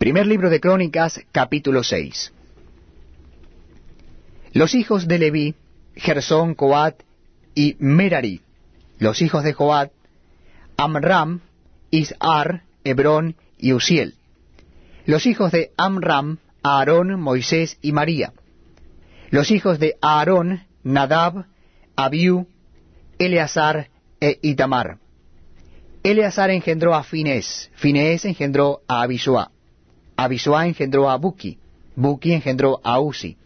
Primer libro de Crónicas, capítulo 6. Los hijos de Leví, Gersón, Coat y Merari. Los hijos de Coat, Amram, Isar, Hebrón y Uziel. Los hijos de Amram, Aarón, Moisés y María. Los hijos de Aarón, Nadab, Abiú, Eleazar e Itamar. Eleazar engendró a Finés, Finés engendró a Abisua, Abisua engendró a Buki, Buki engendró a Uzi,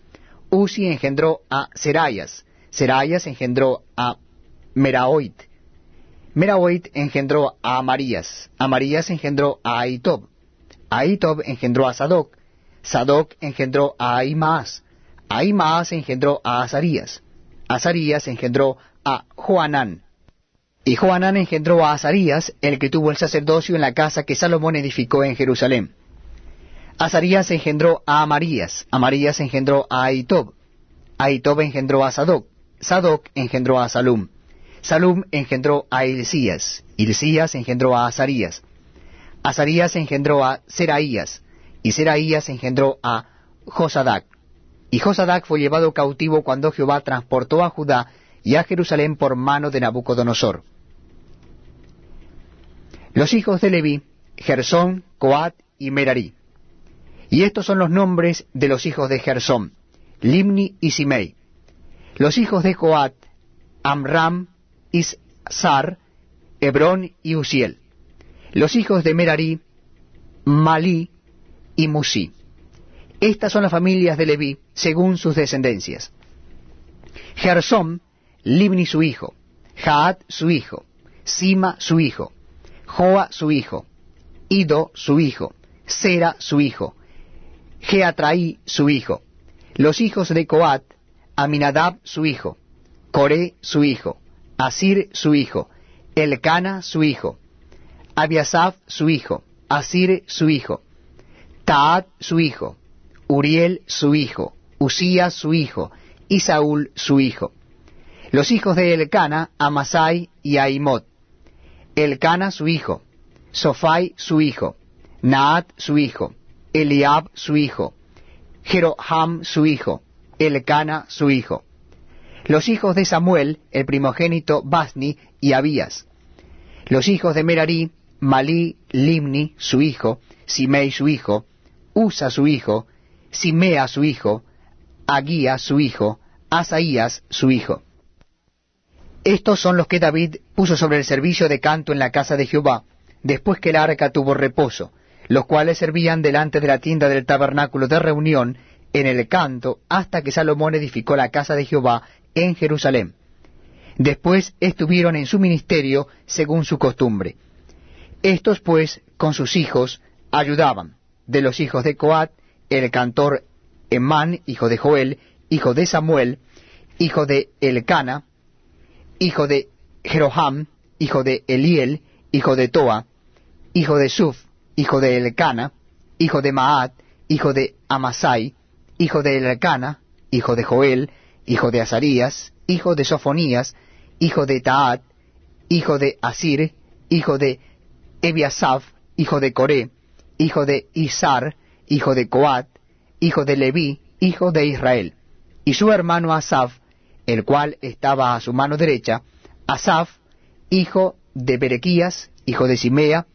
Uzi engendró a Serayas, Serayas engendró a Meraoit, Meraoit engendró a Amarías, Amarías engendró a Aitob, Aitob engendró a Sadoc, Sadoc engendró a Aimaas, Aimaas engendró a Azarías, Azarías engendró a Joanán, y Joanán engendró a Azarías, el que tuvo el sacerdocio en la casa que Salomón edificó en Jerusalén. Azarías engendró a Amarías, Amarías engendró a Aitob, Aitob engendró a Sadoc, Sadoc engendró a Salum, Salum engendró a Hilcías, Hilcías engendró a Azarías, Azarías engendró a Seraías, y Seraías engendró a Josadac. Y Josadac fue llevado cautivo cuando Jehová transportó a Judá y a Jerusalén por mano de Nabucodonosor. Los hijos de Leví, Gersón, Coat y Merari. Y estos son los nombres de los hijos de Gersón, Limni y Simei. Los hijos de Coat, Amram, Isar, Hebrón y Uziel. Los hijos de Merari, Malí y Musi. Estas son las familias de Leví, según sus descendencias. Gersón, Limni su hijo, Jaat su hijo, Sima su hijo, Joa su hijo, Ido su hijo, Sera su hijo, Geatraí su hijo, los hijos de Coat, Aminadab su hijo, Coré su hijo, Asir su hijo, Elcana su hijo, Abiasaf su hijo, Asir su hijo, Taat su hijo, Uriel su hijo, Usías su hijo, y Saúl su hijo. Los hijos de Elcana, Amasai y Aimot. Elcana su hijo, Sofai su hijo, Naat su hijo, Eliab su hijo, Jeroham su hijo, Elcana su hijo. Los hijos de Samuel, el primogénito Basni y Abías. Los hijos de Merari, Malí, Limni su hijo, Simei su hijo, Usa su hijo, Simea su hijo, Aguía su hijo, Asaías su hijo. Estos son los que David puso sobre el servicio de canto en la casa de Jehová, después que el arca tuvo reposo, los cuales servían delante de la tienda del tabernáculo de reunión en el canto, hasta que Salomón edificó la casa de Jehová en Jerusalén. Después estuvieron en su ministerio según su costumbre. Estos pues, con sus hijos, ayudaban. De los hijos de Coat, el cantor Emán, hijo de Joel, hijo de Samuel, hijo de Elcana, hijo de Jeroham, hijo de Eliel, hijo de Toa, hijo de Suf, hijo de Elcana, hijo de Maat, hijo de Amasai, hijo de Elcana, hijo de Joel, hijo de Azarías, hijo de Sofonías, hijo de Taat, hijo de Asir, hijo de Ebiasaf, hijo de Coré, hijo de Isar, hijo de Coat, hijo de Leví, hijo de Israel, y su hermano Asaf, el cual estaba a su mano derecha, Asaf, hijo de Berequías, hijo de Simea,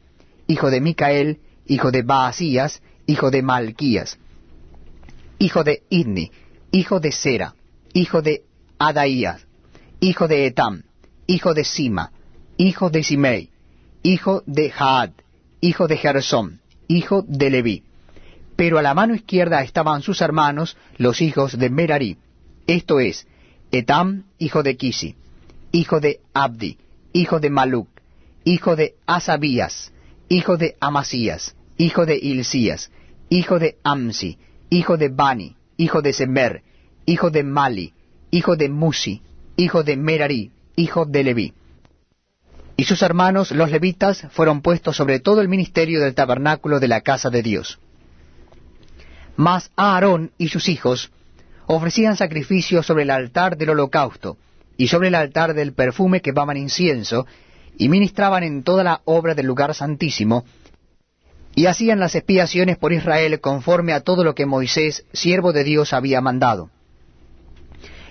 hijo de Micael, hijo de Baasías, hijo de Malquías, hijo de Idni, hijo de Sera, hijo de Adaías, hijo de Etam, hijo de Sima, hijo de Simei, hijo de Jaad, hijo de Gersón, hijo de Leví. Pero a la mano izquierda estaban sus hermanos, los hijos de Merari, esto es, Etam, hijo de Kisi, hijo de Abdi, hijo de Maluc, hijo de Asabías, hijo de Amasías, hijo de Hilcías, hijo de Amsi, hijo de Bani, hijo de Semer, hijo de Mali, hijo de Musi, hijo de Merari, hijo de Leví. Y sus hermanos, los levitas, fueron puestos sobre todo el ministerio del tabernáculo de la casa de Dios. Mas Aarón y sus hijos ofrecían sacrificios sobre el altar del holocausto y sobre el altar del perfume que quemaban incienso, y ministraban en toda la obra del lugar santísimo, Y hacían las expiaciones por Israel conforme a todo lo que Moisés, siervo de Dios, había mandado.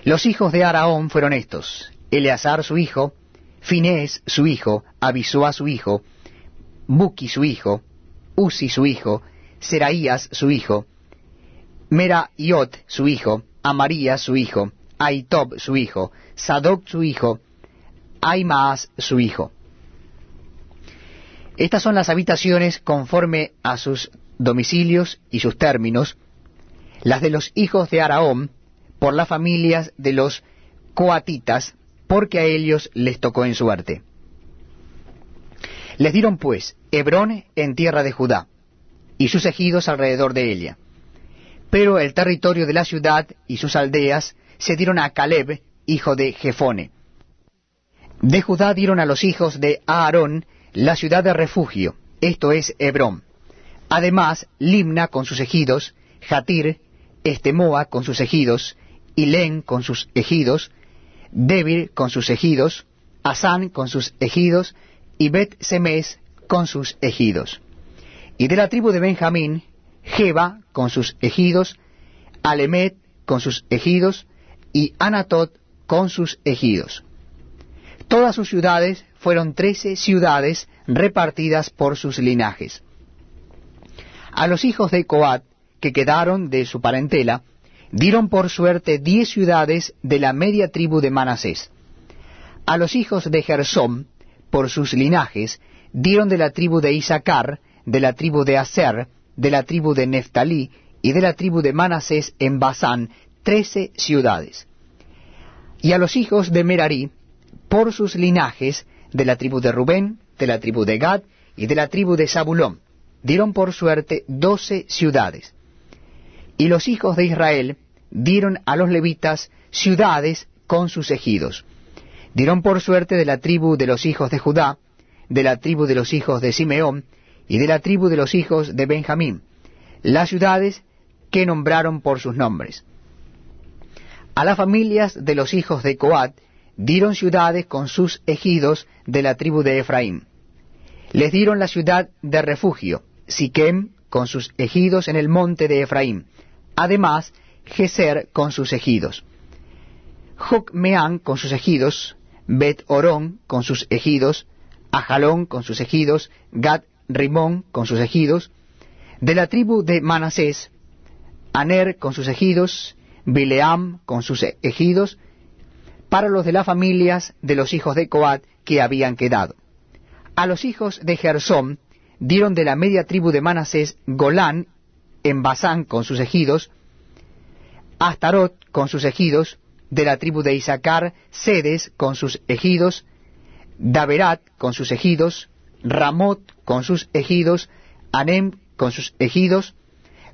Los hijos de Araón fueron estos, Eleazar su hijo, Finés su hijo, Abisua su hijo, Buki su hijo, Uzi su hijo, Seraías su hijo, Meraiot su hijo, Amarías su hijo, Aitob su hijo, Sadoc su hijo, Aimaas su hijo. Estas son las habitaciones conforme a sus domicilios y sus términos, las de los hijos de Araón, por las familias de los coatitas, porque a ellos les tocó en suerte. Les dieron pues Hebrón en tierra de Judá, y sus ejidos alrededor de ella. Pero el territorio de la ciudad y sus aldeas se dieron a Caleb, hijo de Jefone. De Judá dieron a los hijos de Aarón la ciudad de refugio, esto es Hebrón. Además, Limna con sus ejidos, Jatir, Estemoa con sus ejidos, Ilén con sus ejidos, Debir con sus ejidos, Asán con sus ejidos, y Bet Semes con sus ejidos. Y de la tribu de Benjamín, Jeba con sus ejidos, Alemet con sus ejidos, y Anatot con sus ejidos. Todas sus ciudades fueron trece ciudades repartidas por sus linajes. A los hijos de Coat, que quedaron de su parentela, dieron por suerte diez ciudades de la media tribu de Manasés. A los hijos de Gersón, por sus linajes, dieron de la tribu de Isaacar, de la tribu de Aser, de la tribu de Neftalí y de la tribu de Manasés en Basán, trece ciudades. Y a los hijos de Merarí, por sus linajes, de la tribu de Rubén, de la tribu de Gad y de la tribu de Zabulón. Dieron por suerte doce ciudades. Y los hijos de Israel dieron a los levitas ciudades con sus ejidos. Dieron por suerte de la tribu de los hijos de Judá, de la tribu de los hijos de Simeón y de la tribu de los hijos de Benjamín, las ciudades que nombraron por sus nombres. A las familias de los hijos de Coat dieron ciudades con sus ejidos de la tribu de Efraín. Les dieron la ciudad de refugio, Siquem con sus ejidos en el monte de Efraín, además Geser con sus ejidos. Jocmeán con sus ejidos, Bet Orón con sus ejidos, Ajalón con sus ejidos, Gad Rimón con sus ejidos, de la tribu de Manasés, Aner con sus ejidos, Bileam con sus ejidos, para los de las familias de los hijos de Coat que habían quedado. A los hijos de Gersón dieron de la media tribu de Manasés Golán en Basán con sus ejidos, Astarot con sus ejidos, de la tribu de Isaacar, Sedes con sus ejidos, Daberat con sus ejidos, Ramot con sus ejidos, Anem con sus ejidos,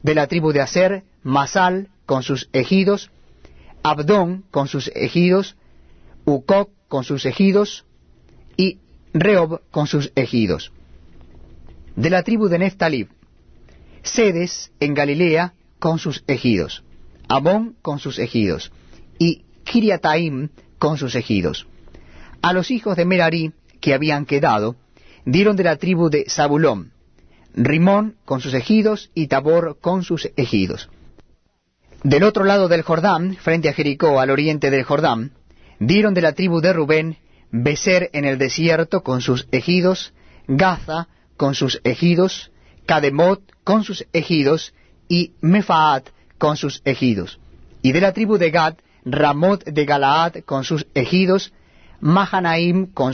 de la tribu de Aser, Masal con sus ejidos, Abdón con sus ejidos, Ucoc con sus ejidos y Reob con sus ejidos. De la tribu de Neftalí, Sedes en Galilea con sus ejidos, Amón con sus ejidos y Kiriataim con sus ejidos. A los hijos de Merarí que habían quedado, dieron de la tribu de Zabulón, Rimón con sus ejidos y Tabor con sus ejidos. Del otro lado del Jordán, frente a Jericó, al oriente del Jordán, dieron de la tribu de Rubén Becer en el desierto con sus ejidos, Gaza con sus ejidos, Cademot con sus ejidos y Mefaat con sus ejidos. Y de la tribu de Gad, Ramot de Galaad con sus ejidos, Mahanaim con sus